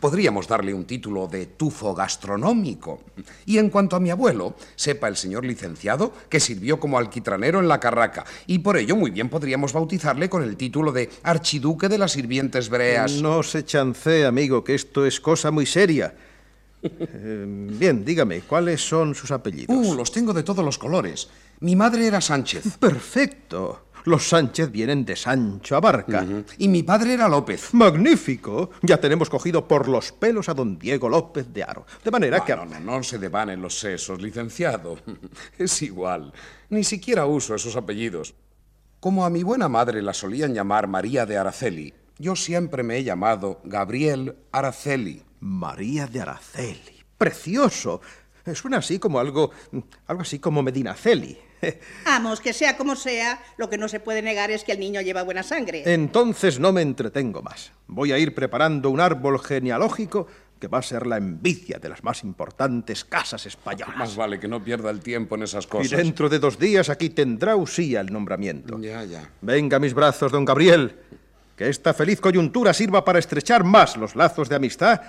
Podríamos darle un título de tufo gastronómico. Y en cuanto a mi abuelo, sepa el señor licenciado que sirvió como alquitranero en la carraca, y por ello muy bien podríamos bautizarle con el título de archiduque de las sirvientes breas. No se chancee, amigo, que esto es cosa muy seria. Eh, bien, dígame, ¿cuáles son sus apellidos? Uh, los tengo de todos los colores. Mi madre era Sánchez. Perfecto. Los Sánchez vienen de Sancho Abarca. Y mi padre era López. Magnífico. Ya tenemos cogido por los pelos a don Diego López de Aro. De manera No, que... no, no, no se devanen los sesos, licenciado. Es igual. Ni siquiera uso esos apellidos. Como a mi buena madre la solían llamar María de Araceli, yo siempre me he llamado Gabriel Araceli. María de Araceli. Precioso. Suena así como algo... algo así como Medinaceli. Vamos, que sea como sea, lo que no se puede negar es que el niño lleva buena sangre. Entonces no me entretengo más. Voy a ir preparando un árbol genealógico que va a ser la envidia de las más importantes casas españolas. Más vale que no pierda el tiempo en esas cosas. Y dentro de dos días aquí tendrá Usía el nombramiento. Ya, ya. Venga a mis brazos, don Gabriel. Que esta feliz coyuntura sirva para estrechar más los lazos de amistad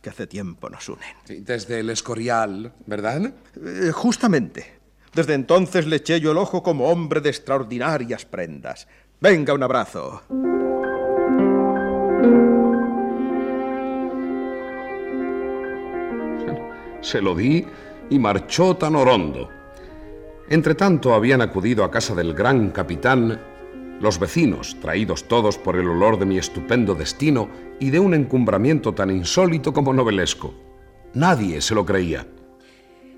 que hace tiempo nos unen. Sí, desde el Escorial, ¿verdad? Eh, justamente. Desde entonces le eché yo el ojo como hombre de extraordinarias prendas. Venga, un abrazo. Se lo di y marchó tan orondo. Entretanto habían acudido a casa del gran capitán los vecinos, traídos todos por el olor de mi estupendo destino y de un encumbramiento tan insólito como novelesco. Nadie se lo creía.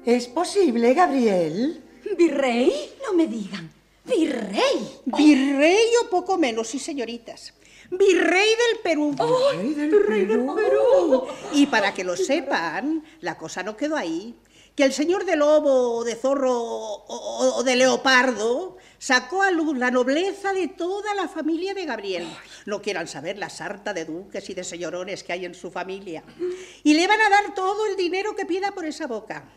¿Es posible, Gabriel? ¿Virrey? No me digan. ¿Virrey? Virrey o poco menos, sí, señoritas. Virrey del Perú. ¡Ay, del Virrey del Perú! Y para que lo sepan, la cosa no quedó ahí. Que el señor de lobo, o de zorro o de leopardo sacó a luz la nobleza de toda la familia de Gabriel. No quieran saber la sarta de duques y de señorones que hay en su familia. Y le van a dar todo el dinero que pida por esa boca.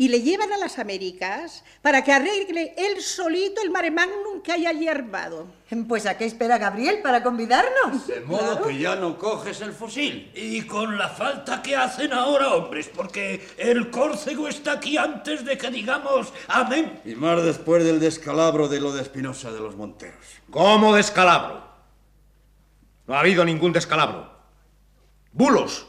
Y le llevan a las Américas para que arregle él solito el mare magnum que hay allí armado. Pues ¿a qué espera Gabriel para convidarnos? De modo que ya no coges el fusil. Y con la falta que hacen ahora, hombres, porque el córcego está aquí antes de que digamos amén. Y más después del descalabro de lo de Espinosa de los Monteros. ¿Cómo descalabro? No ha habido ningún descalabro. Bulos.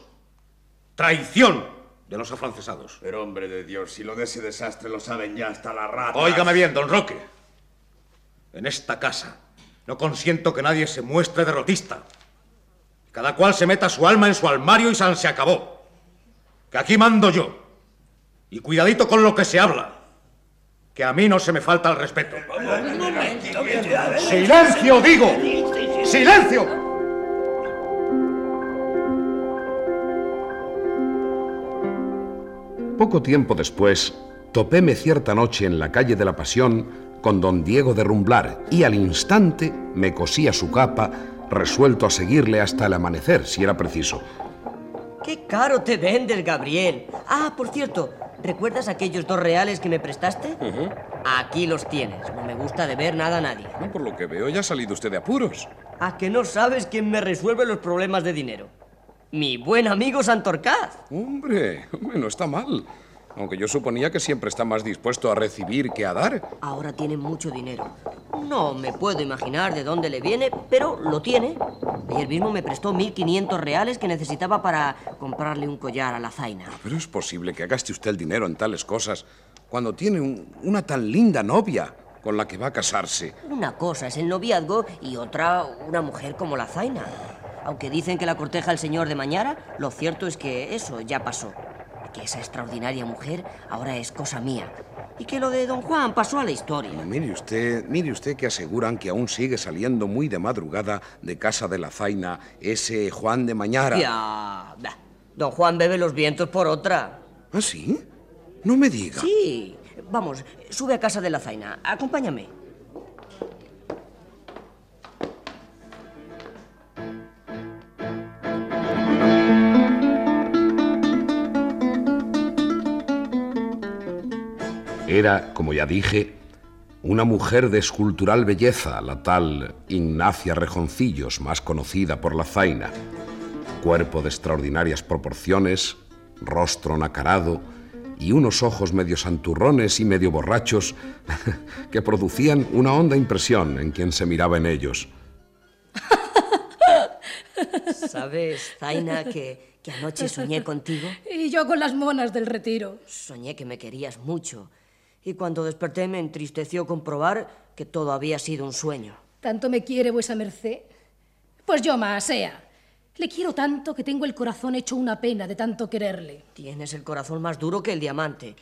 Traición de los afrancesados. Pero hombre de Dios, si lo de ese desastre lo saben ya hasta la rata. Óigame bien, don Roque. En esta casa no consiento que nadie se muestre derrotista. Cada cual se meta su alma en su armario y san se acabó. Que aquí mando yo. Y cuidadito con lo que se habla. Que a mí no se me falta el respeto. ¡Silencio, digo! ¡Silencio! Poco tiempo después, topéme cierta noche en la calle de la Pasión con don Diego de Rumblar y al instante me cosía su capa, resuelto a seguirle hasta el amanecer, si era preciso. ¡Qué caro te vendes, Gabriel! Ah, por cierto, ¿recuerdas aquellos dos reales que me prestaste? Aquí los tienes. No me gusta de ver nada a nadie. Por lo que veo, ya ha salido usted de apuros. ¿A que no sabes quién me resuelve los problemas de dinero? Mi buen amigo Santorcaz. Hombre, hombre, no está mal. Aunque yo suponía que siempre está más dispuesto a recibir que a dar. Ahora tiene mucho dinero. No me puedo imaginar de dónde le viene, pero lo tiene. Ayer mismo me prestó 1.500 reales que necesitaba para comprarle un collar a la zaina. Pero es posible que gaste usted el dinero en tales cosas cuando tiene un- una tan linda novia con la que va a casarse. Una cosa es el noviazgo y otra una mujer como la zaina. Aunque dicen que la corteja el señor de Mañara, lo cierto es que eso ya pasó. Que esa extraordinaria mujer ahora es cosa mía. Y que lo de don Juan pasó a la historia. Mire usted, mire usted que aseguran que aún sigue saliendo muy de madrugada de casa de la zaina ese Juan de Mañara. Ya. bah, Don Juan bebe los vientos por otra. ¿Ah, sí? No me diga. Sí. Vamos, sube a casa de la zaina. Acompáñame. Era, como ya dije, una mujer de escultural belleza, la tal Ignacia Rejoncillos, más conocida por la zaina. Cuerpo de extraordinarias proporciones, rostro nacarado y unos ojos medio santurrones y medio borrachos que producían una honda impresión en quien se miraba en ellos. ¿Sabes, Zaina, que, que anoche soñé contigo? Y yo con las monas del retiro. Soñé que me querías mucho. Y cuando desperté me entristeció comprobar que todo había sido un sueño. ¿Tanto me quiere vuesa merced? Pues yo más sea. Le quiero tanto que tengo el corazón hecho una pena de tanto quererle. Tienes el corazón más duro que el diamante.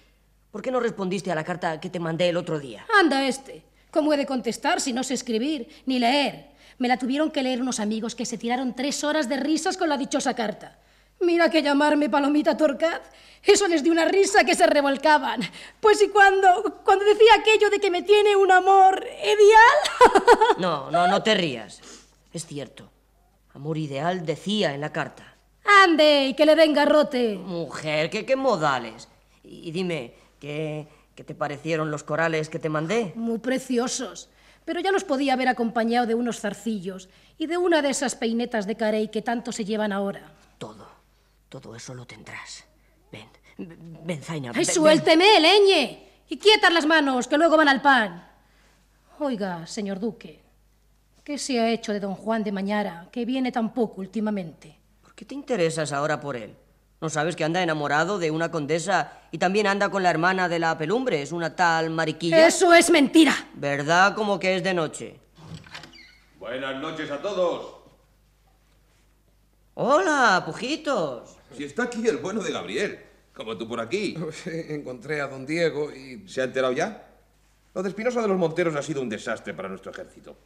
¿Por qué no respondiste a la carta que te mandé el otro día? Anda este. ¿Cómo he de contestar si no sé escribir ni leer? Me la tuvieron que leer unos amigos que se tiraron tres horas de risas con la dichosa carta. Mira que llamarme Palomita Torcaz, eso les dio una risa que se revolcaban. Pues y cuando, cuando decía aquello de que me tiene un amor ideal. No, no, no te rías. Es cierto. Amor ideal decía en la carta. Ande, y que le den garrote. Mujer, ¿qué, qué modales? Y dime, ¿qué, ¿qué te parecieron los corales que te mandé? Muy preciosos. Pero ya los podía haber acompañado de unos zarcillos y de una de esas peinetas de carey que tanto se llevan ahora. Todo, todo eso lo tendrás. Ven, ven, Zaina. ¡Ay, ven, suélteme, leñe! Y quietas las manos, que luego van al pan. Oiga, señor duque, ¿qué se ha hecho de don Juan de Mañara, que viene tan poco últimamente? ¿Por qué te interesas ahora por él? ¿No sabes que anda enamorado de una condesa y también anda con la hermana de la pelumbre? Es una tal mariquilla. ¡Eso es mentira! ¿Verdad como que es de noche? Buenas noches a todos. Hola, pujitos. Si está aquí el bueno de Gabriel, como tú por aquí. Encontré a don Diego y... ¿Se ha enterado ya? Lo de Espinosa de los Monteros ha sido un desastre para nuestro ejército.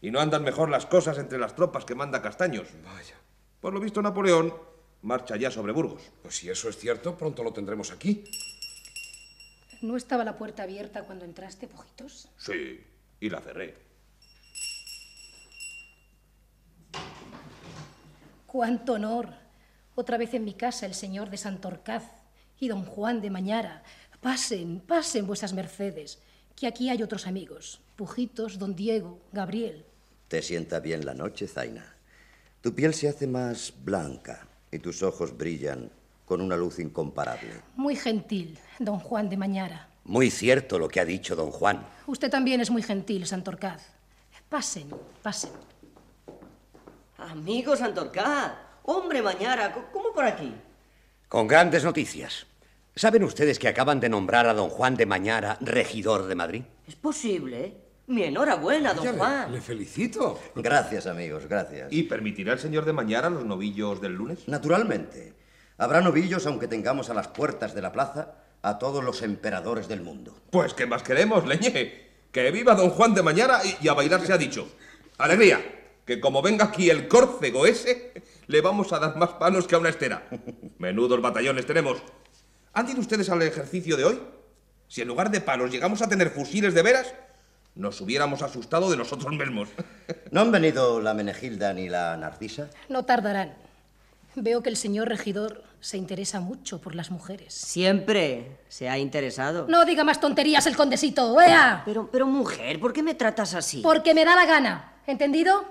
Y no andan mejor las cosas entre las tropas que manda Castaños. Vaya. Por lo visto, Napoleón marcha ya sobre Burgos. Pues si eso es cierto, pronto lo tendremos aquí. ¿No estaba la puerta abierta cuando entraste, pujitos? Sí, y la cerré. ¡Cuánto honor! Otra vez en mi casa el señor de Santorcaz y don Juan de Mañara. Pasen, pasen vuesas mercedes, que aquí hay otros amigos. Pujitos, don Diego, Gabriel. ¿Te sienta bien la noche, Zaina? Tu piel se hace más blanca y tus ojos brillan con una luz incomparable. Muy gentil, don Juan de Mañara. Muy cierto lo que ha dicho don Juan. Usted también es muy gentil, Santorcaz. Pasen, pasen. Amigo Santorcaz. Hombre, Mañara, ¿cómo por aquí? Con grandes noticias. ¿Saben ustedes que acaban de nombrar a don Juan de Mañara regidor de Madrid? Es posible. Mi enhorabuena, don Ya le- Juan. Le, felicito. Gracias, amigos, gracias. ¿Y permitirá el señor de Mañara los novillos del lunes? Naturalmente. Habrá novillos aunque tengamos a las puertas de la plaza a todos los emperadores del mundo. Pues, ¿qué más queremos, leñe? Que viva don Juan de Mañara y, y a bailar se ha dicho. ¡Alegría! Que como venga aquí el córcego ese, le vamos a dar más palos que a una estera. Menudos batallones tenemos. ¿Han ido ustedes al ejercicio de hoy? Si en lugar de palos llegamos a tener fusiles de veras, nos hubiéramos asustado de nosotros mismos. ¿No han venido la Menegilda ni la Narcisa? No tardarán. Veo que el señor regidor se interesa mucho por las mujeres. Siempre se ha interesado. No diga más tonterías el condesito, ¡ea! Pero, pero mujer, ¿por qué me tratas así? Porque me da la gana, ¿entendido?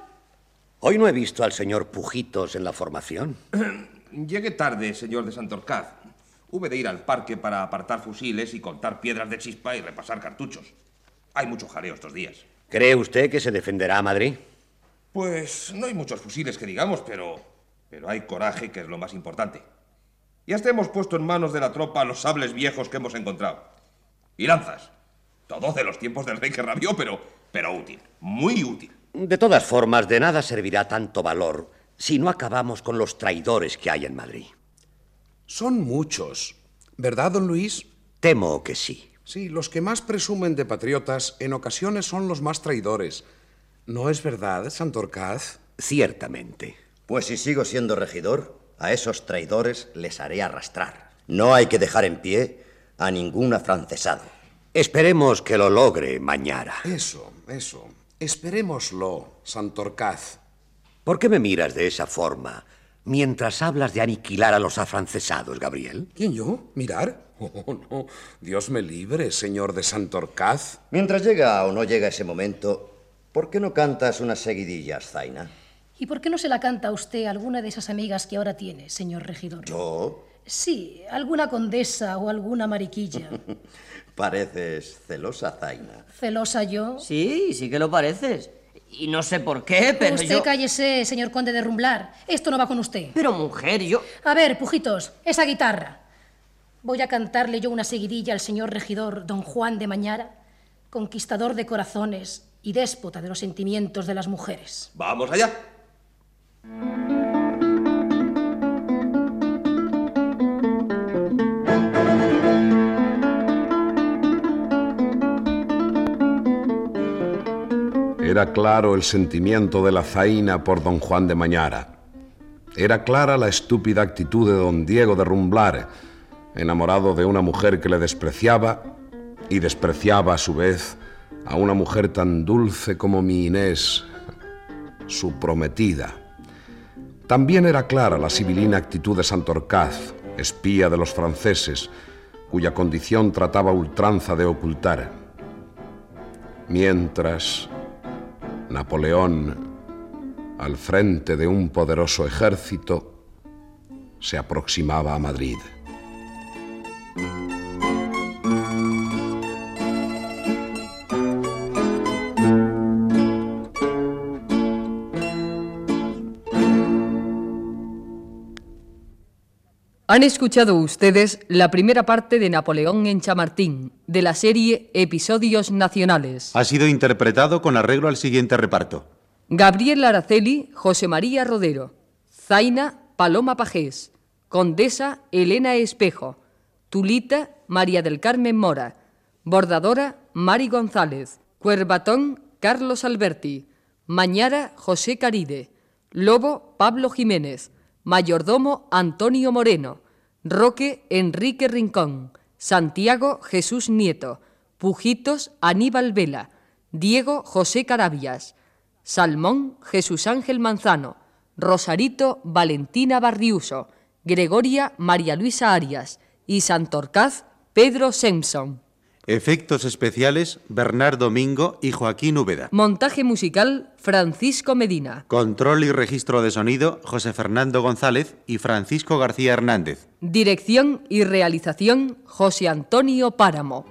Hoy no he visto al señor Pujitos en la formación. Llegué tarde, señor de Santorcaz. Hube de ir al parque para apartar fusiles y contar piedras de chispa y repasar cartuchos. Hay mucho jaleo estos días. ¿Cree usted que se defenderá a Madrid? Pues no hay muchos fusiles que digamos, pero, pero hay coraje, que es lo más importante. Y hasta hemos puesto en manos de la tropa los sables viejos que hemos encontrado. Y lanzas. Todo de los tiempos del rey que rabió, pero, pero útil. Muy útil. De todas formas, de nada servirá tanto valor si no acabamos con los traidores que hay en Madrid. Son muchos. ¿Verdad, don Luis? Temo que sí. Sí, los que más presumen de patriotas en ocasiones son los más traidores. ¿No es verdad, Santorcaz? Ciertamente. Pues si sigo siendo regidor, a esos traidores les haré arrastrar. No hay que dejar en pie a ningún afrancesado. Esperemos que lo logre mañana. Eso, eso. Esperémoslo, Santorcaz. ¿Por qué me miras de esa forma mientras hablas de aniquilar a los afrancesados, Gabriel? ¿Quién yo? ¿Mirar? Oh, no. Dios me libre, señor de Santorcaz. Mientras llega o no llega ese momento, ¿por qué no cantas unas seguidillas, Zaina? ¿Y por qué no se la canta a usted a alguna de esas amigas que ahora tiene, señor regidor? ¿Yo? Sí, alguna condesa o alguna mariquilla. Pareces celosa, Zaina. ¿Celosa yo? Sí, sí que lo pareces. Y no sé por qué, pero usted yo... cállese, señor conde de Rumblar. Esto no va con usted. Pero mujer, yo... A ver, pujitos, esa guitarra. Voy a cantarle yo una seguidilla al señor regidor don Juan de Mañara, conquistador de corazones y déspota de los sentimientos de las mujeres. Vamos allá. Era claro el sentimiento de la zaina por don Juan de Mañara. Era clara la estúpida actitud de don Diego de Rumblar, enamorado de una mujer que le despreciaba y despreciaba a su vez a una mujer tan dulce como mi Inés, su prometida. También era clara la sibilina actitud de Santorcaz, espía de los franceses, cuya condición trataba ultranza de ocultar. Mientras Napoleón, al frente de un poderoso ejército, se aproximaba a Madrid. Han escuchado ustedes la primera parte de Napoleón en Chamartín, de la serie Episodios Nacionales. Ha sido interpretado con arreglo al siguiente reparto. Gabriel Araceli, José María Rodero. Zaina, Paloma Pajés. Condesa, Elena Espejo. Tulita, María del Carmen Mora. Bordadora, Mari González. Cuervatón, Carlos Alberti. Mañara, José Caride. Lobo, Pablo Jiménez. Mayordomo Antonio Moreno, Roque Enrique Rincón, Santiago Jesús Nieto, Pujitos Aníbal Vela, Diego José Carabias, Salmón Jesús Ángel Manzano, Rosarito Valentina Barriuso, Gregoria María Luisa Arias y Santorcaz Pedro Simpson. Efectos especiales Bernardo Domingo y Joaquín Úbeda. Montaje musical Francisco Medina. Control y registro de sonido José Fernando González y Francisco García Hernández. Dirección y realización José Antonio Páramo.